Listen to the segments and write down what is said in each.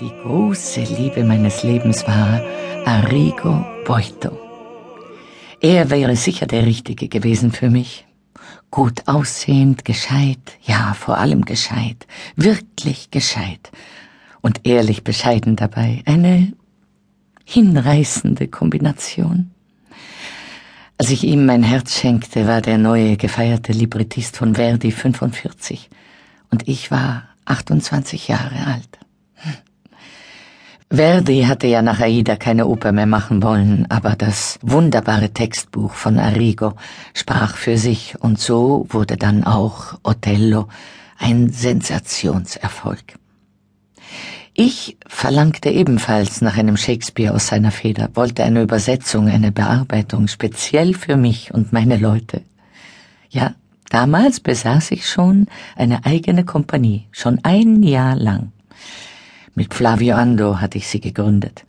Die große Liebe meines Lebens war Arrigo Boito. Er wäre sicher der Richtige gewesen für mich. Gut aussehend, gescheit, ja, vor allem gescheit, wirklich gescheit und ehrlich bescheiden dabei. Eine hinreißende Kombination. Als ich ihm mein Herz schenkte, war der neue gefeierte Librettist von Verdi 45 und ich war 28 Jahre alt. Verdi hatte ja nach Aida keine Oper mehr machen wollen, aber das wunderbare Textbuch von Arrigo sprach für sich und so wurde dann auch Othello ein Sensationserfolg. Ich verlangte ebenfalls nach einem Shakespeare aus seiner Feder, wollte eine Übersetzung, eine Bearbeitung speziell für mich und meine Leute. Ja, damals besaß ich schon eine eigene Kompanie, schon ein Jahr lang. Mit Flavio Ando hatte ich sie gegründet,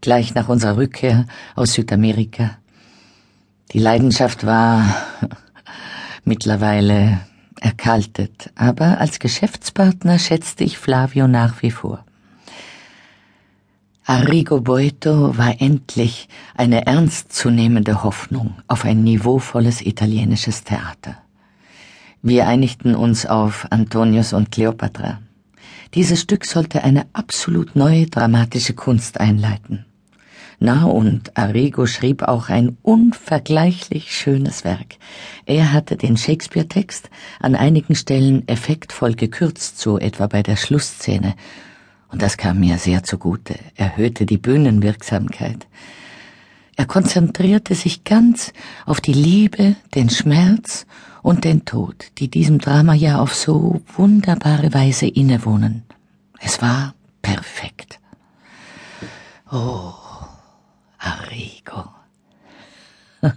gleich nach unserer Rückkehr aus Südamerika. Die Leidenschaft war mittlerweile erkaltet, aber als Geschäftspartner schätzte ich Flavio nach wie vor. Arrigo Boito war endlich eine ernstzunehmende Hoffnung auf ein niveauvolles italienisches Theater. Wir einigten uns auf Antonius und Cleopatra. Dieses Stück sollte eine absolut neue dramatische Kunst einleiten. Na und Arrigo schrieb auch ein unvergleichlich schönes Werk. Er hatte den Shakespeare-Text an einigen Stellen effektvoll gekürzt, so etwa bei der Schlussszene. Und das kam mir sehr zugute, erhöhte die Bühnenwirksamkeit. Er konzentrierte sich ganz auf die Liebe, den Schmerz und den Tod, die diesem Drama ja auf so wunderbare Weise innewohnen. Es war perfekt. Oh, Arrigo.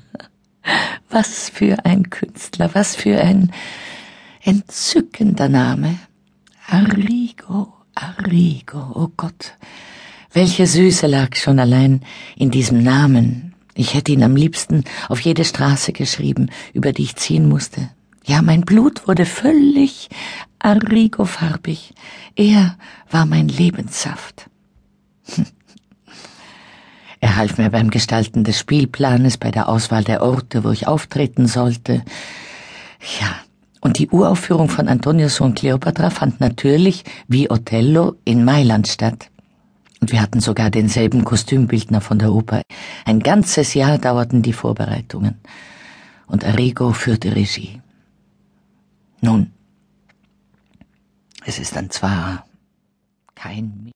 was für ein Künstler, was für ein entzückender Name. Arrigo, Arrigo, oh Gott. Welche Süße lag schon allein in diesem Namen. Ich hätte ihn am liebsten auf jede Straße geschrieben, über die ich ziehen musste. Ja, mein Blut wurde völlig Arrigo-farbig. Er war mein Lebenssaft. Er half mir beim Gestalten des Spielplanes, bei der Auswahl der Orte, wo ich auftreten sollte. Ja, und die Uraufführung von Antonius und Cleopatra fand natürlich, wie Othello, in Mailand statt. Und wir hatten sogar denselben Kostümbildner von der Oper. Ein ganzes Jahr dauerten die Vorbereitungen. Und Arrigo führte Regie. Nun, es ist dann zwar kein